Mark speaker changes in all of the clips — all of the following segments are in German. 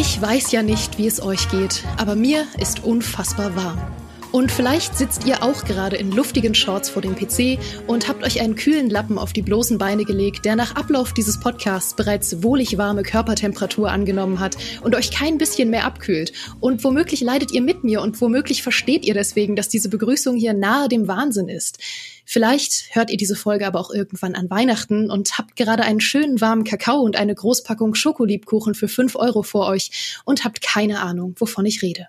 Speaker 1: Ich weiß ja nicht, wie es euch geht, aber mir ist unfassbar warm. Und vielleicht sitzt ihr auch gerade in luftigen Shorts vor dem PC und habt euch einen kühlen Lappen auf die bloßen Beine gelegt, der nach Ablauf dieses Podcasts bereits wohlig warme Körpertemperatur angenommen hat und euch kein bisschen mehr abkühlt. Und womöglich leidet ihr mit mir und womöglich versteht ihr deswegen, dass diese Begrüßung hier nahe dem Wahnsinn ist. Vielleicht hört ihr diese Folge aber auch irgendwann an Weihnachten und habt gerade einen schönen warmen Kakao und eine Großpackung Schokoliebkuchen für fünf Euro vor euch und habt keine Ahnung, wovon ich rede.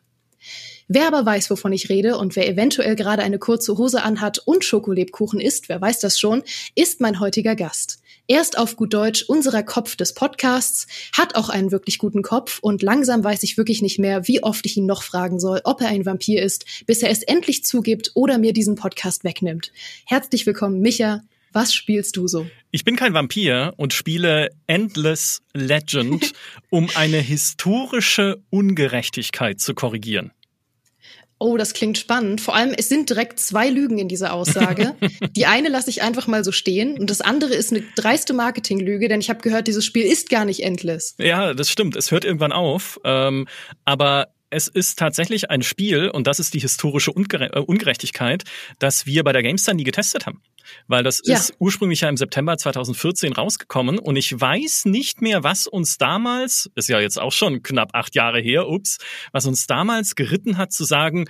Speaker 1: Wer aber weiß, wovon ich rede und wer eventuell gerade eine kurze Hose anhat und Schokolebkuchen isst, wer weiß das schon, ist mein heutiger Gast. Er ist auf gut Deutsch unserer Kopf des Podcasts, hat auch einen wirklich guten Kopf und langsam weiß ich wirklich nicht mehr, wie oft ich ihn noch fragen soll, ob er ein Vampir ist, bis er es endlich zugibt oder mir diesen Podcast wegnimmt. Herzlich willkommen, Micha. Was spielst du so?
Speaker 2: Ich bin kein Vampir und spiele Endless Legend, um eine historische Ungerechtigkeit zu korrigieren.
Speaker 1: Oh, das klingt spannend. Vor allem, es sind direkt zwei Lügen in dieser Aussage. Die eine lasse ich einfach mal so stehen und das andere ist eine dreiste Marketinglüge, denn ich habe gehört, dieses Spiel ist gar nicht endless.
Speaker 2: Ja, das stimmt. Es hört irgendwann auf. Ähm, aber es ist tatsächlich ein Spiel, und das ist die historische Ungere äh, Ungerechtigkeit, das wir bei der GameStar nie getestet haben. Weil das ja. ist ursprünglich ja im September 2014 rausgekommen und ich weiß nicht mehr, was uns damals, ist ja jetzt auch schon knapp acht Jahre her, ups, was uns damals geritten hat zu sagen,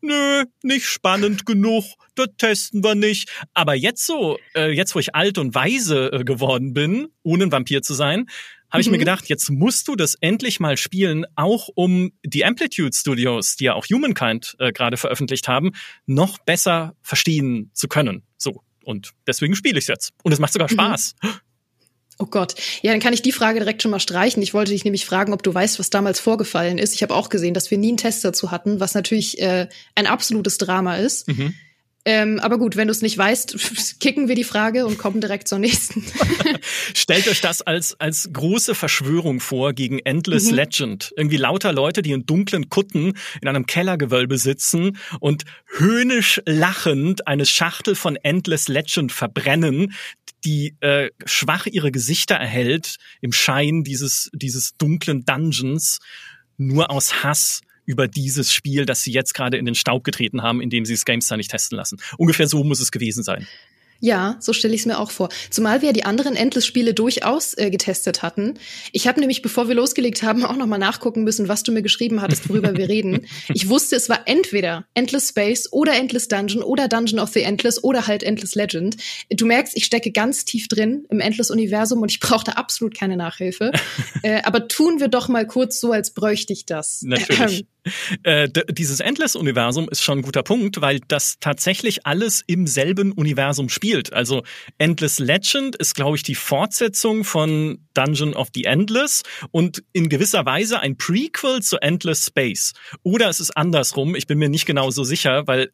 Speaker 2: nö, nicht spannend genug, das testen wir nicht. Aber jetzt so, äh, jetzt wo ich alt und weise äh, geworden bin, ohne ein Vampir zu sein, habe ich mhm. mir gedacht, jetzt musst du das endlich mal spielen, auch um die Amplitude Studios, die ja auch Humankind äh, gerade veröffentlicht haben, noch besser verstehen zu können. So. Und deswegen spiele ich es jetzt. Und es macht sogar mhm. Spaß. Mhm.
Speaker 1: Oh Gott. Ja, dann kann ich die Frage direkt schon mal streichen. Ich wollte dich nämlich fragen, ob du weißt, was damals vorgefallen ist. Ich habe auch gesehen, dass wir nie einen Test dazu hatten, was natürlich äh, ein absolutes Drama ist. Mhm. Ähm, aber gut, wenn du es nicht weißt, kicken wir die Frage und kommen direkt zur nächsten.
Speaker 2: Stellt euch das als, als große Verschwörung vor gegen Endless mhm. Legend. Irgendwie lauter Leute, die in dunklen Kutten in einem Kellergewölbe sitzen und höhnisch lachend eine Schachtel von Endless Legend verbrennen, die äh, schwach ihre Gesichter erhält im Schein dieses, dieses dunklen Dungeons, nur aus Hass über dieses Spiel, das sie jetzt gerade in den Staub getreten haben, indem sie es GameStar nicht testen lassen. Ungefähr so muss es gewesen sein.
Speaker 1: Ja, so stelle ich es mir auch vor. Zumal wir die anderen Endless-Spiele durchaus äh, getestet hatten. Ich habe nämlich, bevor wir losgelegt haben, auch noch mal nachgucken müssen, was du mir geschrieben hattest, worüber wir reden. Ich wusste, es war entweder Endless Space oder Endless Dungeon oder Dungeon of the Endless oder halt Endless Legend. Du merkst, ich stecke ganz tief drin im Endless-Universum und ich brauchte absolut keine Nachhilfe. äh, aber tun wir doch mal kurz so, als bräuchte ich das.
Speaker 2: Natürlich. Äh, dieses Endless-Universum ist schon ein guter Punkt, weil das tatsächlich alles im selben Universum spielt. Also Endless Legend ist, glaube ich, die Fortsetzung von Dungeon of the Endless und in gewisser Weise ein Prequel zu Endless Space. Oder es ist andersrum, ich bin mir nicht genau so sicher, weil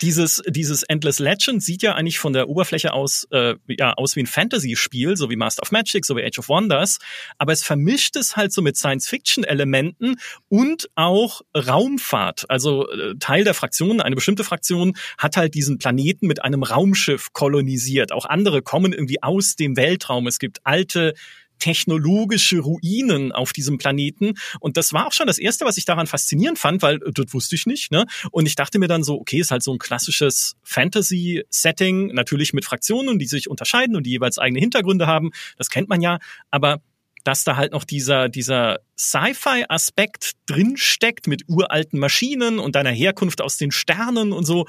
Speaker 2: dieses, dieses Endless Legend sieht ja eigentlich von der Oberfläche aus, äh, ja, aus wie ein Fantasy-Spiel, so wie Master of Magic, so wie Age of Wonders, aber es vermischt es halt so mit Science-Fiction-Elementen und auch Raumfahrt. Also äh, Teil der Fraktion, eine bestimmte Fraktion hat halt diesen Planeten mit einem Raumschiff kolonisiert. Auch andere kommen irgendwie aus dem Weltraum. Es gibt alte technologische Ruinen auf diesem Planeten. Und das war auch schon das Erste, was ich daran faszinierend fand, weil äh, das wusste ich nicht. Ne? Und ich dachte mir dann so, okay, ist halt so ein klassisches Fantasy-Setting, natürlich mit Fraktionen, die sich unterscheiden und die jeweils eigene Hintergründe haben. Das kennt man ja. Aber dass da halt noch dieser, dieser Sci-Fi-Aspekt drinsteckt mit uralten Maschinen und deiner Herkunft aus den Sternen und so,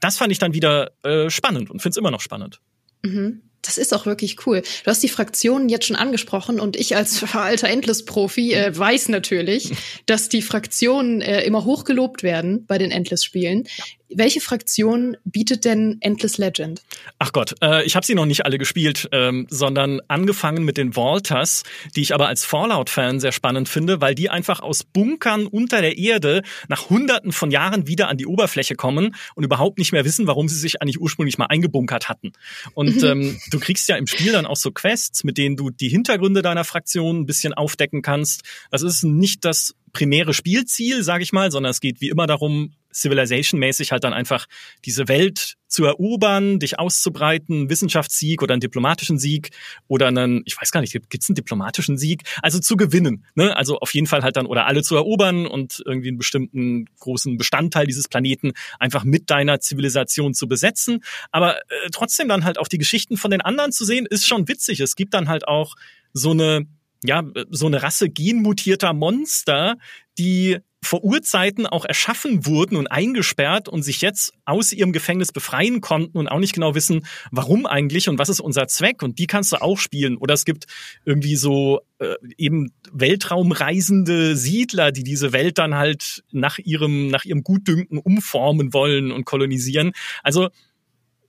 Speaker 2: das fand ich dann wieder äh, spannend und finde es immer noch spannend.
Speaker 1: Mhm. Das ist auch wirklich cool. Du hast die Fraktionen jetzt schon angesprochen und ich als alter Endless-Profi äh, weiß natürlich, dass die Fraktionen äh, immer hochgelobt werden bei den Endless-Spielen. Welche Fraktion bietet denn Endless Legend?
Speaker 2: Ach Gott, äh, ich habe sie noch nicht alle gespielt, ähm, sondern angefangen mit den Vaulters, die ich aber als Fallout-Fan sehr spannend finde, weil die einfach aus Bunkern unter der Erde nach Hunderten von Jahren wieder an die Oberfläche kommen und überhaupt nicht mehr wissen, warum sie sich eigentlich ursprünglich mal eingebunkert hatten. Und mhm. ähm, du kriegst ja im Spiel dann auch so Quests, mit denen du die Hintergründe deiner Fraktion ein bisschen aufdecken kannst. Das ist nicht das primäre Spielziel, sage ich mal, sondern es geht wie immer darum, Civilization-mäßig halt dann einfach diese Welt zu erobern, dich auszubreiten, Wissenschaftssieg oder einen diplomatischen Sieg oder einen, ich weiß gar nicht, gibt's einen diplomatischen Sieg? Also zu gewinnen. Ne? Also auf jeden Fall halt dann oder alle zu erobern und irgendwie einen bestimmten großen Bestandteil dieses Planeten einfach mit deiner Zivilisation zu besetzen. Aber äh, trotzdem dann halt auch die Geschichten von den anderen zu sehen, ist schon witzig. Es gibt dann halt auch so eine ja, so eine Rasse genmutierter Monster, die vor Urzeiten auch erschaffen wurden und eingesperrt und sich jetzt aus ihrem Gefängnis befreien konnten und auch nicht genau wissen, warum eigentlich und was ist unser Zweck. Und die kannst du auch spielen. Oder es gibt irgendwie so äh, eben Weltraumreisende Siedler, die diese Welt dann halt nach ihrem, nach ihrem Gutdünken umformen wollen und kolonisieren. Also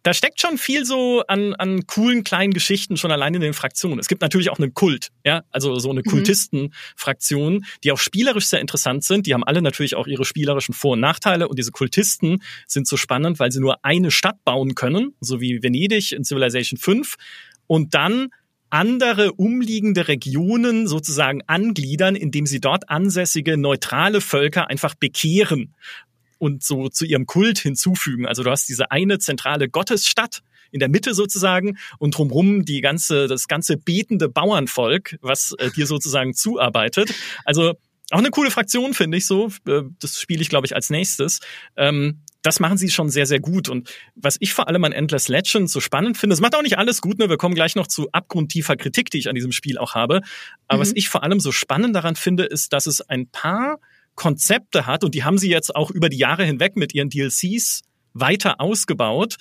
Speaker 2: da steckt schon viel so an, an coolen kleinen Geschichten schon allein in den Fraktionen. Es gibt natürlich auch einen Kult, ja, also so eine mhm. Kultisten-Fraktion, die auch spielerisch sehr interessant sind. Die haben alle natürlich auch ihre spielerischen Vor- und Nachteile und diese Kultisten sind so spannend, weil sie nur eine Stadt bauen können, so wie Venedig in Civilization 5 und dann andere umliegende Regionen sozusagen angliedern, indem sie dort ansässige neutrale Völker einfach bekehren und so zu ihrem Kult hinzufügen. Also du hast diese eine zentrale Gottesstadt in der Mitte sozusagen und drumherum die ganze, das ganze betende Bauernvolk, was äh, dir sozusagen zuarbeitet. Also auch eine coole Fraktion, finde ich so. Äh, das spiele ich, glaube ich, als nächstes. Ähm, das machen sie schon sehr, sehr gut. Und was ich vor allem an Endless Legends so spannend finde, es macht auch nicht alles gut, ne? Wir kommen gleich noch zu abgrundtiefer Kritik, die ich an diesem Spiel auch habe. Aber mhm. was ich vor allem so spannend daran finde, ist, dass es ein paar Konzepte hat und die haben sie jetzt auch über die Jahre hinweg mit ihren DLCs weiter ausgebaut,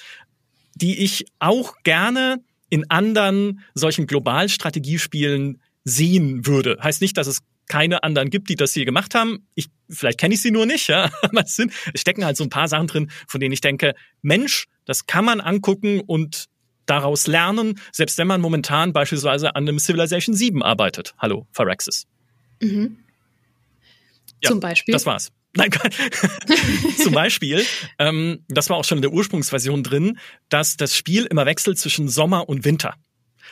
Speaker 2: die ich auch gerne in anderen solchen Globalstrategiespielen sehen würde. Heißt nicht, dass es keine anderen gibt, die das hier gemacht haben. Ich, vielleicht kenne ich sie nur nicht, ja. Aber es, sind, es stecken halt so ein paar Sachen drin, von denen ich denke, Mensch, das kann man angucken und daraus lernen, selbst wenn man momentan beispielsweise an einem Civilization 7 arbeitet. Hallo, Phyrexis. Mhm.
Speaker 1: Ja, Zum Beispiel.
Speaker 2: Das war's. Nein, zum Beispiel, ähm, das war auch schon in der Ursprungsversion drin, dass das Spiel immer wechselt zwischen Sommer und Winter.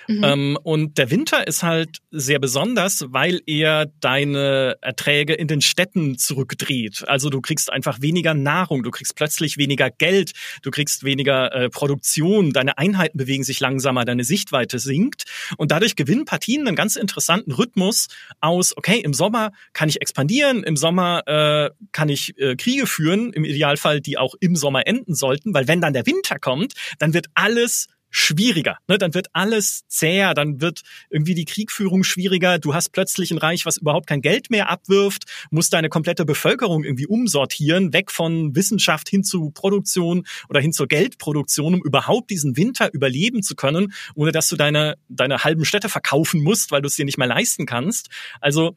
Speaker 2: Mhm. Ähm, und der Winter ist halt sehr besonders, weil er deine Erträge in den Städten zurückdreht. Also du kriegst einfach weniger Nahrung, du kriegst plötzlich weniger Geld, du kriegst weniger äh, Produktion, deine Einheiten bewegen sich langsamer, deine Sichtweite sinkt. Und dadurch gewinnen Partien einen ganz interessanten Rhythmus aus, okay, im Sommer kann ich expandieren, im Sommer äh, kann ich äh, Kriege führen, im Idealfall, die auch im Sommer enden sollten, weil wenn dann der Winter kommt, dann wird alles schwieriger. Ne? Dann wird alles zäher, dann wird irgendwie die Kriegführung schwieriger. Du hast plötzlich ein Reich, was überhaupt kein Geld mehr abwirft, musst deine komplette Bevölkerung irgendwie umsortieren, weg von Wissenschaft hin zu Produktion oder hin zur Geldproduktion, um überhaupt diesen Winter überleben zu können, ohne dass du deine, deine halben Städte verkaufen musst, weil du es dir nicht mehr leisten kannst. Also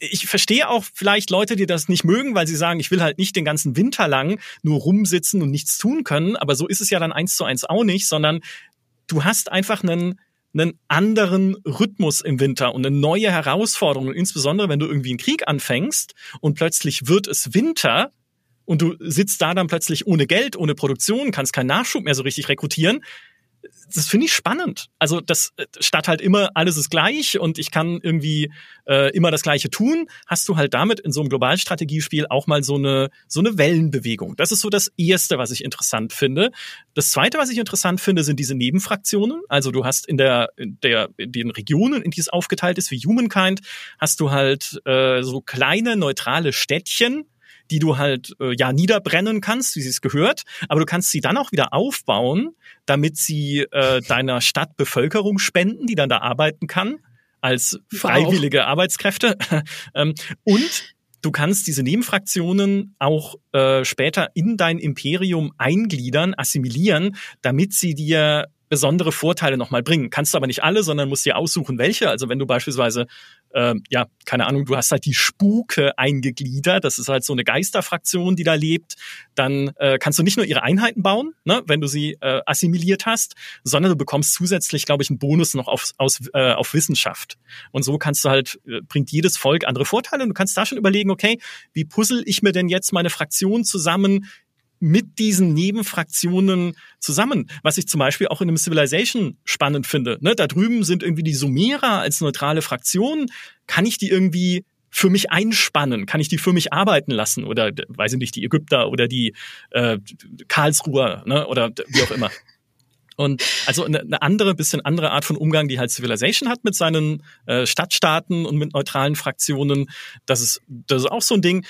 Speaker 2: ich verstehe auch vielleicht Leute, die das nicht mögen, weil sie sagen, ich will halt nicht den ganzen Winter lang nur rumsitzen und nichts tun können. Aber so ist es ja dann eins zu eins auch nicht, sondern du hast einfach einen, einen anderen Rhythmus im Winter und eine neue Herausforderung. Und insbesondere, wenn du irgendwie einen Krieg anfängst und plötzlich wird es Winter und du sitzt da dann plötzlich ohne Geld, ohne Produktion, kannst keinen Nachschub mehr so richtig rekrutieren, das finde ich spannend. Also das äh, statt halt immer alles ist gleich und ich kann irgendwie äh, immer das Gleiche tun, hast du halt damit in so einem Globalstrategiespiel auch mal so eine so eine Wellenbewegung. Das ist so das erste, was ich interessant finde. Das zweite, was ich interessant finde, sind diese Nebenfraktionen. Also du hast in der in der in den Regionen, in die es aufgeteilt ist, wie Humankind, hast du halt äh, so kleine neutrale Städtchen, die du halt äh, ja niederbrennen kannst, wie sie es gehört, aber du kannst sie dann auch wieder aufbauen, damit sie äh, deiner Stadt Bevölkerung spenden, die dann da arbeiten kann als freiwillige wow. Arbeitskräfte. ähm, und du kannst diese Nebenfraktionen auch äh, später in dein Imperium eingliedern, assimilieren, damit sie dir besondere Vorteile nochmal bringen. Kannst du aber nicht alle, sondern musst dir aussuchen, welche. Also wenn du beispielsweise, äh, ja, keine Ahnung, du hast halt die Spuke eingegliedert, das ist halt so eine Geisterfraktion, die da lebt, dann äh, kannst du nicht nur ihre Einheiten bauen, ne, wenn du sie äh, assimiliert hast, sondern du bekommst zusätzlich, glaube ich, einen Bonus noch auf, aus, äh, auf Wissenschaft. Und so kannst du halt, äh, bringt jedes Volk andere Vorteile und du kannst da schon überlegen, okay, wie puzzle ich mir denn jetzt meine Fraktion zusammen, mit diesen Nebenfraktionen zusammen. Was ich zum Beispiel auch in einem Civilization spannend finde. Ne? Da drüben sind irgendwie die Sumerer als neutrale Fraktion. Kann ich die irgendwie für mich einspannen? Kann ich die für mich arbeiten lassen? Oder, weiß ich nicht, die Ägypter oder die äh, Karlsruher ne? oder wie auch immer. Und also eine, eine andere, bisschen andere Art von Umgang, die halt Civilization hat mit seinen äh, Stadtstaaten und mit neutralen Fraktionen. Das ist, das ist auch so ein Ding.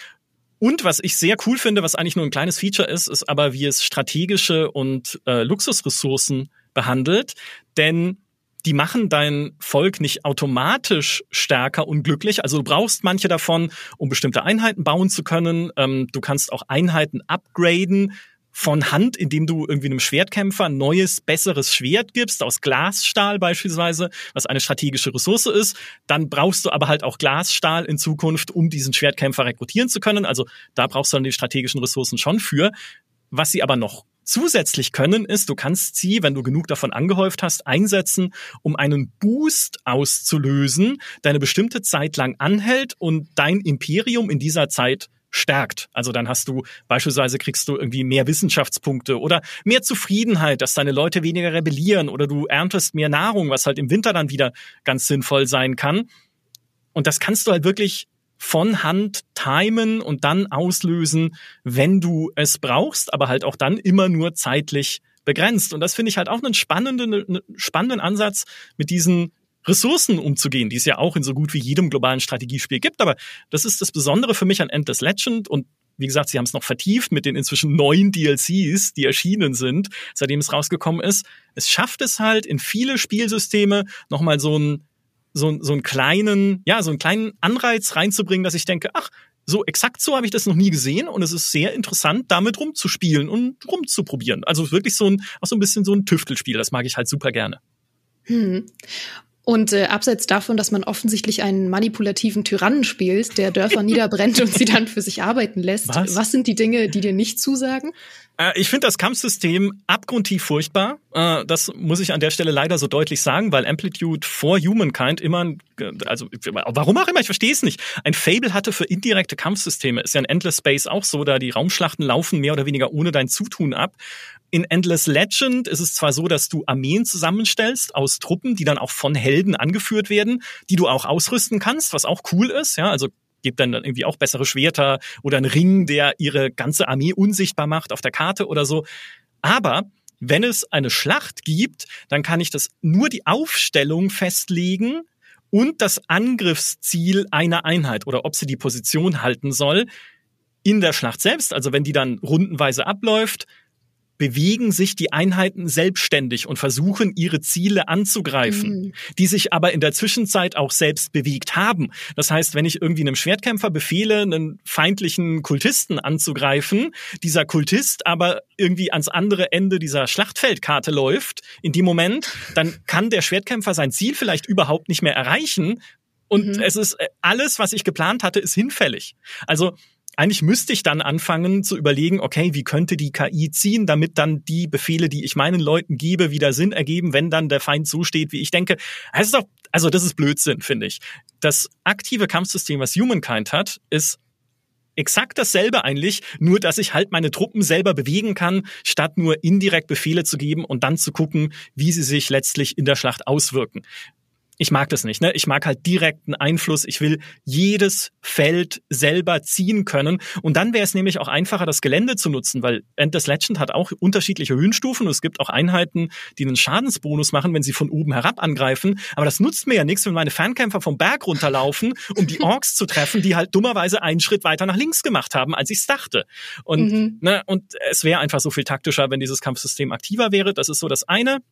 Speaker 2: Und was ich sehr cool finde, was eigentlich nur ein kleines Feature ist, ist aber, wie es strategische und äh, Luxusressourcen behandelt. Denn die machen dein Volk nicht automatisch stärker und glücklich. Also du brauchst manche davon, um bestimmte Einheiten bauen zu können. Ähm, du kannst auch Einheiten upgraden von Hand, indem du irgendwie einem Schwertkämpfer ein neues, besseres Schwert gibst, aus Glasstahl beispielsweise, was eine strategische Ressource ist. Dann brauchst du aber halt auch Glasstahl in Zukunft, um diesen Schwertkämpfer rekrutieren zu können. Also da brauchst du dann die strategischen Ressourcen schon für. Was sie aber noch zusätzlich können, ist, du kannst sie, wenn du genug davon angehäuft hast, einsetzen, um einen Boost auszulösen, der eine bestimmte Zeit lang anhält und dein Imperium in dieser Zeit stärkt. Also dann hast du beispielsweise kriegst du irgendwie mehr Wissenschaftspunkte oder mehr Zufriedenheit, dass deine Leute weniger rebellieren oder du erntest mehr Nahrung, was halt im Winter dann wieder ganz sinnvoll sein kann. Und das kannst du halt wirklich von Hand timen und dann auslösen, wenn du es brauchst, aber halt auch dann immer nur zeitlich begrenzt. Und das finde ich halt auch einen spannenden, spannenden Ansatz mit diesen Ressourcen umzugehen, die es ja auch in so gut wie jedem globalen Strategiespiel gibt. Aber das ist das Besondere für mich an Endless Legend und wie gesagt, sie haben es noch vertieft mit den inzwischen neun DLCs, die erschienen sind, seitdem es rausgekommen ist. Es schafft es halt in viele Spielsysteme nochmal so einen, so, so einen kleinen, ja, so einen kleinen Anreiz reinzubringen, dass ich denke, ach, so exakt so habe ich das noch nie gesehen und es ist sehr interessant, damit rumzuspielen und rumzuprobieren. Also wirklich so ein, auch so ein bisschen so ein Tüftelspiel, das mag ich halt super gerne.
Speaker 1: Hm. Und äh, abseits davon, dass man offensichtlich einen manipulativen Tyrannen spielt, der Dörfer niederbrennt und sie dann für sich arbeiten lässt, was? was sind die Dinge, die dir nicht zusagen?
Speaker 2: Äh, ich finde das Kampfsystem abgrundtief furchtbar. Äh, das muss ich an der Stelle leider so deutlich sagen, weil Amplitude vor Humankind immer, also warum auch immer, ich verstehe es nicht, ein Fable hatte für indirekte Kampfsysteme. Ist ja in Endless Space auch so, da die Raumschlachten laufen mehr oder weniger ohne dein Zutun ab. In Endless Legend ist es zwar so, dass du Armeen zusammenstellst aus Truppen, die dann auch von Helden angeführt werden, die du auch ausrüsten kannst, was auch cool ist. Ja, also gibt dann irgendwie auch bessere Schwerter oder einen Ring, der ihre ganze Armee unsichtbar macht auf der Karte oder so. Aber wenn es eine Schlacht gibt, dann kann ich das nur die Aufstellung festlegen und das Angriffsziel einer Einheit oder ob sie die Position halten soll in der Schlacht selbst. Also wenn die dann rundenweise abläuft, bewegen sich die Einheiten selbstständig und versuchen, ihre Ziele anzugreifen, mhm. die sich aber in der Zwischenzeit auch selbst bewegt haben. Das heißt, wenn ich irgendwie einem Schwertkämpfer befehle, einen feindlichen Kultisten anzugreifen, dieser Kultist aber irgendwie ans andere Ende dieser Schlachtfeldkarte läuft, in dem Moment, dann kann der Schwertkämpfer sein Ziel vielleicht überhaupt nicht mehr erreichen, und mhm. es ist äh, alles, was ich geplant hatte, ist hinfällig. Also eigentlich müsste ich dann anfangen zu überlegen, okay, wie könnte die KI ziehen, damit dann die Befehle, die ich meinen Leuten gebe, wieder Sinn ergeben, wenn dann der Feind so steht, wie ich denke. Das doch, also das ist Blödsinn, finde ich. Das aktive Kampfsystem, was Humankind hat, ist exakt dasselbe eigentlich, nur dass ich halt meine Truppen selber bewegen kann, statt nur indirekt Befehle zu geben und dann zu gucken, wie sie sich letztlich in der Schlacht auswirken ich mag das nicht. Ne? Ich mag halt direkten Einfluss. Ich will jedes Feld selber ziehen können. Und dann wäre es nämlich auch einfacher, das Gelände zu nutzen, weil Endless Legend hat auch unterschiedliche Höhenstufen und es gibt auch Einheiten, die einen Schadensbonus machen, wenn sie von oben herab angreifen. Aber das nutzt mir ja nichts, wenn meine Fernkämpfer vom Berg runterlaufen, um die Orks zu treffen, die halt dummerweise einen Schritt weiter nach links gemacht haben, als ich es dachte. Und, mhm. ne, und es wäre einfach so viel taktischer, wenn dieses Kampfsystem aktiver wäre. Das ist so das eine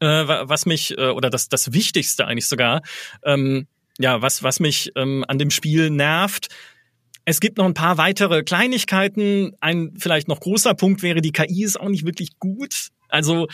Speaker 2: äh, was mich, äh, oder das, das Wichtigste eigentlich sogar, ähm, ja, was, was mich ähm, an dem Spiel nervt. Es gibt noch ein paar weitere Kleinigkeiten. Ein vielleicht noch großer Punkt wäre, die KI ist auch nicht wirklich gut. Also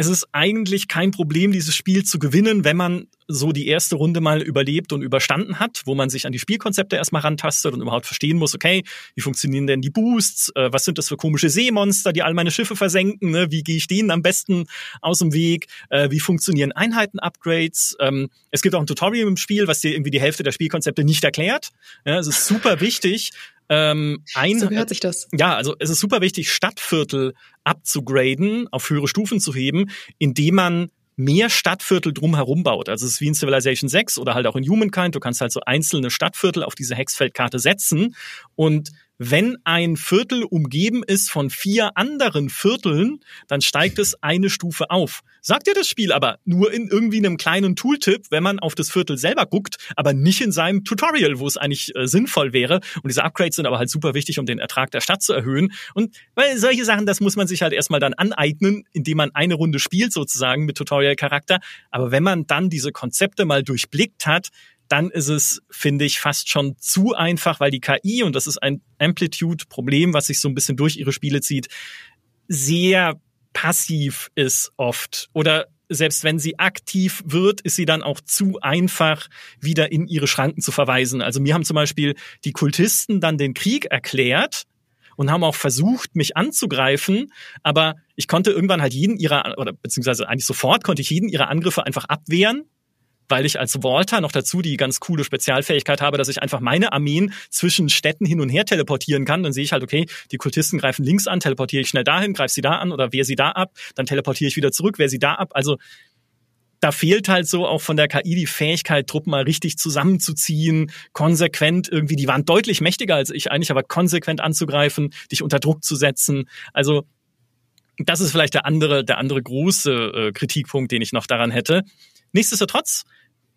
Speaker 2: es ist eigentlich kein Problem, dieses Spiel zu gewinnen, wenn man so die erste Runde mal überlebt und überstanden hat, wo man sich an die Spielkonzepte erstmal rantastet und überhaupt verstehen muss, okay, wie funktionieren denn die Boosts, äh, was sind das für komische Seemonster, die all meine Schiffe versenken, ne? wie gehe ich denen am besten aus dem Weg, äh, wie funktionieren Einheiten-Upgrades. Ähm, es gibt auch ein Tutorial im Spiel, was dir irgendwie die Hälfte der Spielkonzepte nicht erklärt. Es ist super wichtig,
Speaker 1: ähm, ein, so gehört sich das.
Speaker 2: Ja, also es ist super wichtig, Stadtviertel abzugraden, auf höhere Stufen zu heben, indem man mehr Stadtviertel drumherum baut. Also es ist wie in Civilization 6 oder halt auch in Humankind. Du kannst halt so einzelne Stadtviertel auf diese Hexfeldkarte setzen und wenn ein Viertel umgeben ist von vier anderen Vierteln, dann steigt es eine Stufe auf. Sagt dir das Spiel aber nur in irgendwie einem kleinen Tooltip, wenn man auf das Viertel selber guckt, aber nicht in seinem Tutorial, wo es eigentlich äh, sinnvoll wäre. Und diese Upgrades sind aber halt super wichtig, um den Ertrag der Stadt zu erhöhen. Und weil solche Sachen, das muss man sich halt erstmal dann aneignen, indem man eine Runde spielt sozusagen mit Tutorial-Charakter. Aber wenn man dann diese Konzepte mal durchblickt hat, dann ist es, finde ich, fast schon zu einfach, weil die KI, und das ist ein Amplitude-Problem, was sich so ein bisschen durch ihre Spiele zieht, sehr passiv ist oft. Oder selbst wenn sie aktiv wird, ist sie dann auch zu einfach, wieder in ihre Schranken zu verweisen. Also mir haben zum Beispiel die Kultisten dann den Krieg erklärt und haben auch versucht, mich anzugreifen, aber ich konnte irgendwann halt jeden ihrer, oder beziehungsweise eigentlich sofort konnte ich jeden ihrer Angriffe einfach abwehren weil ich als Walter noch dazu die ganz coole Spezialfähigkeit habe, dass ich einfach meine Armeen zwischen Städten hin und her teleportieren kann. Dann sehe ich halt, okay, die Kultisten greifen links an, teleportiere ich schnell dahin, greife sie da an oder wehre sie da ab, dann teleportiere ich wieder zurück, wehre sie da ab. Also da fehlt halt so auch von der KI die Fähigkeit, Truppen mal richtig zusammenzuziehen, konsequent irgendwie, die waren deutlich mächtiger als ich eigentlich, aber konsequent anzugreifen, dich unter Druck zu setzen. Also das ist vielleicht der andere, der andere große äh, Kritikpunkt, den ich noch daran hätte. Nichtsdestotrotz,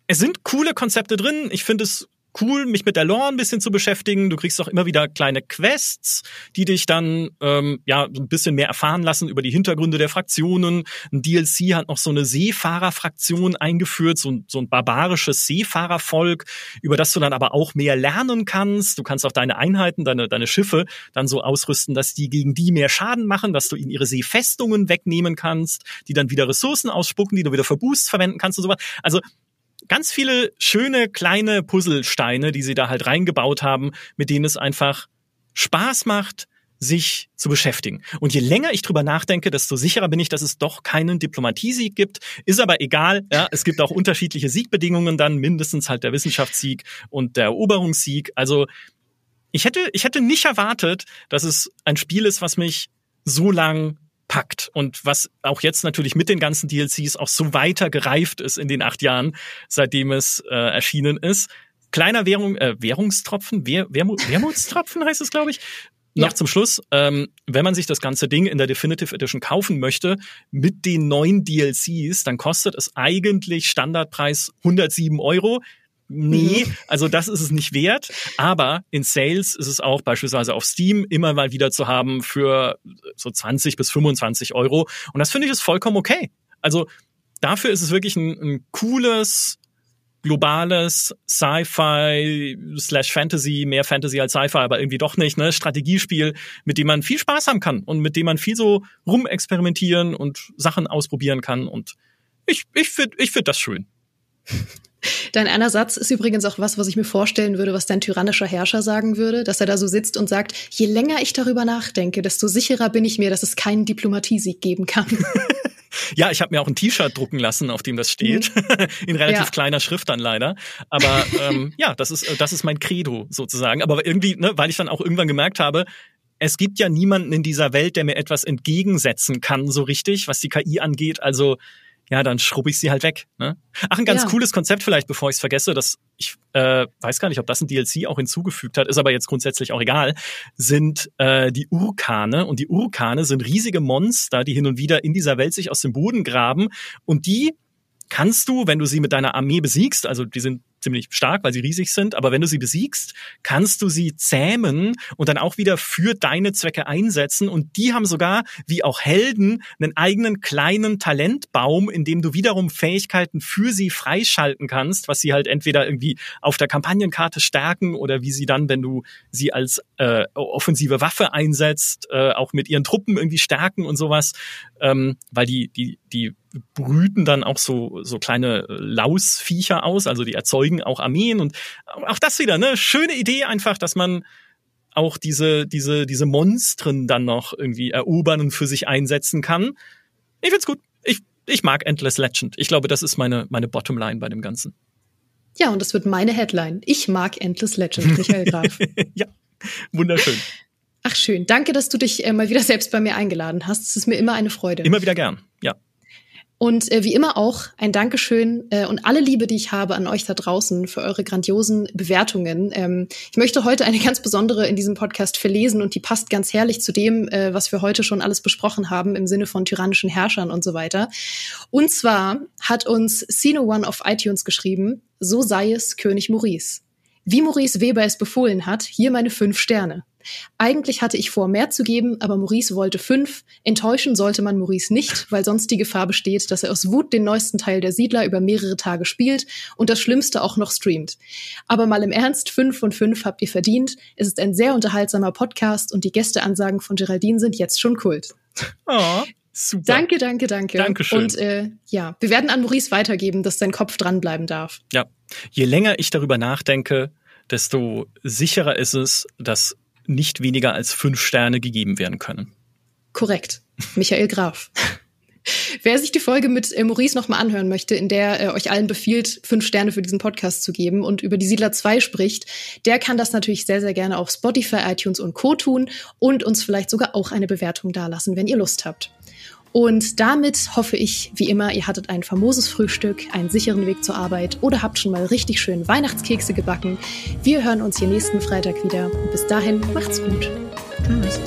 Speaker 2: es sind coole Konzepte drin. Ich finde es cool, mich mit der Lore ein bisschen zu beschäftigen. Du kriegst auch immer wieder kleine Quests, die dich dann ähm, ja ein bisschen mehr erfahren lassen über die Hintergründe der Fraktionen. Ein DLC hat noch so eine Seefahrerfraktion eingeführt, so, so ein barbarisches Seefahrervolk, über das du dann aber auch mehr lernen kannst. Du kannst auch deine Einheiten, deine, deine Schiffe dann so ausrüsten, dass die gegen die mehr Schaden machen, dass du ihnen ihre Seefestungen wegnehmen kannst, die dann wieder Ressourcen ausspucken, die du wieder für Boosts verwenden kannst und so was. Also ganz viele schöne kleine Puzzlesteine, die sie da halt reingebaut haben, mit denen es einfach Spaß macht, sich zu beschäftigen. Und je länger ich drüber nachdenke, desto sicherer bin ich, dass es doch keinen Diplomatiesieg gibt. Ist aber egal. Ja, es gibt auch unterschiedliche Siegbedingungen dann, mindestens halt der Wissenschaftssieg und der Eroberungssieg. Also ich hätte, ich hätte nicht erwartet, dass es ein Spiel ist, was mich so lang packt und was auch jetzt natürlich mit den ganzen DLCs auch so weiter gereift ist in den acht Jahren, seitdem es äh, erschienen ist. Kleiner Währung, äh, Währungstropfen, Wehr, Wermut, Wermutstropfen heißt es, glaube ich. Noch ja. zum Schluss, ähm, wenn man sich das ganze Ding in der Definitive Edition kaufen möchte, mit den neuen DLCs, dann kostet es eigentlich Standardpreis 107 Euro nee, mhm. also das ist es nicht wert. Aber in Sales ist es auch beispielsweise auf Steam immer mal wieder zu haben für so 20 bis 25 Euro. Und das finde ich ist vollkommen okay. Also dafür ist es wirklich ein, ein cooles, globales Sci-Fi slash Fantasy, mehr Fantasy als Sci-Fi, aber irgendwie doch nicht, ne, Strategiespiel, mit dem man viel Spaß haben kann und mit dem man viel so rumexperimentieren und Sachen ausprobieren kann. Und ich, ich finde ich find das schön.
Speaker 1: Dein einer Satz ist übrigens auch was, was ich mir vorstellen würde, was dein tyrannischer Herrscher sagen würde, dass er da so sitzt und sagt, je länger ich darüber nachdenke, desto sicherer bin ich mir, dass es keinen Diplomatiesieg geben kann.
Speaker 2: Ja, ich habe mir auch ein T-Shirt drucken lassen, auf dem das steht. Mhm. In relativ ja. kleiner Schrift dann leider. Aber ähm, ja, das ist, das ist mein Credo sozusagen. Aber irgendwie, ne, weil ich dann auch irgendwann gemerkt habe, es gibt ja niemanden in dieser Welt, der mir etwas entgegensetzen kann, so richtig, was die KI angeht. Also ja, dann schrubbe ich sie halt weg. Ne? Ach, ein ganz ja. cooles Konzept vielleicht, bevor ich es vergesse, das ich äh, weiß gar nicht, ob das ein DLC auch hinzugefügt hat, ist aber jetzt grundsätzlich auch egal, sind äh, die Urkane. Und die Urkane sind riesige Monster, die hin und wieder in dieser Welt sich aus dem Boden graben und die kannst du, wenn du sie mit deiner Armee besiegst, also die sind ziemlich stark, weil sie riesig sind, aber wenn du sie besiegst, kannst du sie zähmen und dann auch wieder für deine Zwecke einsetzen. Und die haben sogar, wie auch Helden, einen eigenen kleinen Talentbaum, in dem du wiederum Fähigkeiten für sie freischalten kannst, was sie halt entweder irgendwie auf der Kampagnenkarte stärken oder wie sie dann, wenn du sie als äh, offensive Waffe einsetzt, äh, auch mit ihren Truppen irgendwie stärken und sowas, ähm, weil die, die, die brüten dann auch so, so kleine Lausviecher aus, also die erzeugen auch Armeen und auch das wieder, ne, schöne Idee einfach, dass man auch diese, diese, diese Monstren dann noch irgendwie erobern und für sich einsetzen kann. Ich find's gut. Ich, ich mag Endless Legend. Ich glaube, das ist meine, meine Bottomline bei dem Ganzen.
Speaker 1: Ja, und das wird meine Headline. Ich mag Endless Legend, Michael Graf.
Speaker 2: ja, wunderschön.
Speaker 1: Ach schön. Danke, dass du dich äh, mal wieder selbst bei mir eingeladen hast. Es ist mir immer eine Freude.
Speaker 2: Immer wieder gern, ja.
Speaker 1: Und äh, wie immer auch ein Dankeschön äh, und alle Liebe, die ich habe an euch da draußen für eure grandiosen Bewertungen. Ähm, ich möchte heute eine ganz besondere in diesem Podcast verlesen und die passt ganz herrlich zu dem, äh, was wir heute schon alles besprochen haben im Sinne von tyrannischen Herrschern und so weiter. Und zwar hat uns Sino One auf iTunes geschrieben, so sei es König Maurice. Wie Maurice Weber es befohlen hat, hier meine fünf Sterne. Eigentlich hatte ich vor, mehr zu geben, aber Maurice wollte fünf. Enttäuschen sollte man Maurice nicht, weil sonst die Gefahr besteht, dass er aus Wut den neuesten Teil der Siedler über mehrere Tage spielt und das Schlimmste auch noch streamt. Aber mal im Ernst, fünf von fünf habt ihr verdient. Es ist ein sehr unterhaltsamer Podcast und die Gästeansagen von Geraldine sind jetzt schon Kult.
Speaker 2: Oh. Super.
Speaker 1: Danke, danke, danke.
Speaker 2: Dankeschön.
Speaker 1: Und äh, ja, wir werden an Maurice weitergeben, dass sein Kopf dranbleiben darf.
Speaker 2: Ja. Je länger ich darüber nachdenke, desto sicherer ist es, dass nicht weniger als fünf Sterne gegeben werden können.
Speaker 1: Korrekt. Michael Graf. Wer sich die Folge mit äh, Maurice nochmal anhören möchte, in der er euch allen befiehlt, fünf Sterne für diesen Podcast zu geben und über die Siedler 2 spricht, der kann das natürlich sehr, sehr gerne auf Spotify, iTunes und Co. tun und uns vielleicht sogar auch eine Bewertung dalassen, wenn ihr Lust habt. Und damit hoffe ich, wie immer, ihr hattet ein famoses Frühstück, einen sicheren Weg zur Arbeit oder habt schon mal richtig schön Weihnachtskekse gebacken. Wir hören uns hier nächsten Freitag wieder. Bis dahin, macht's gut. Tschüss.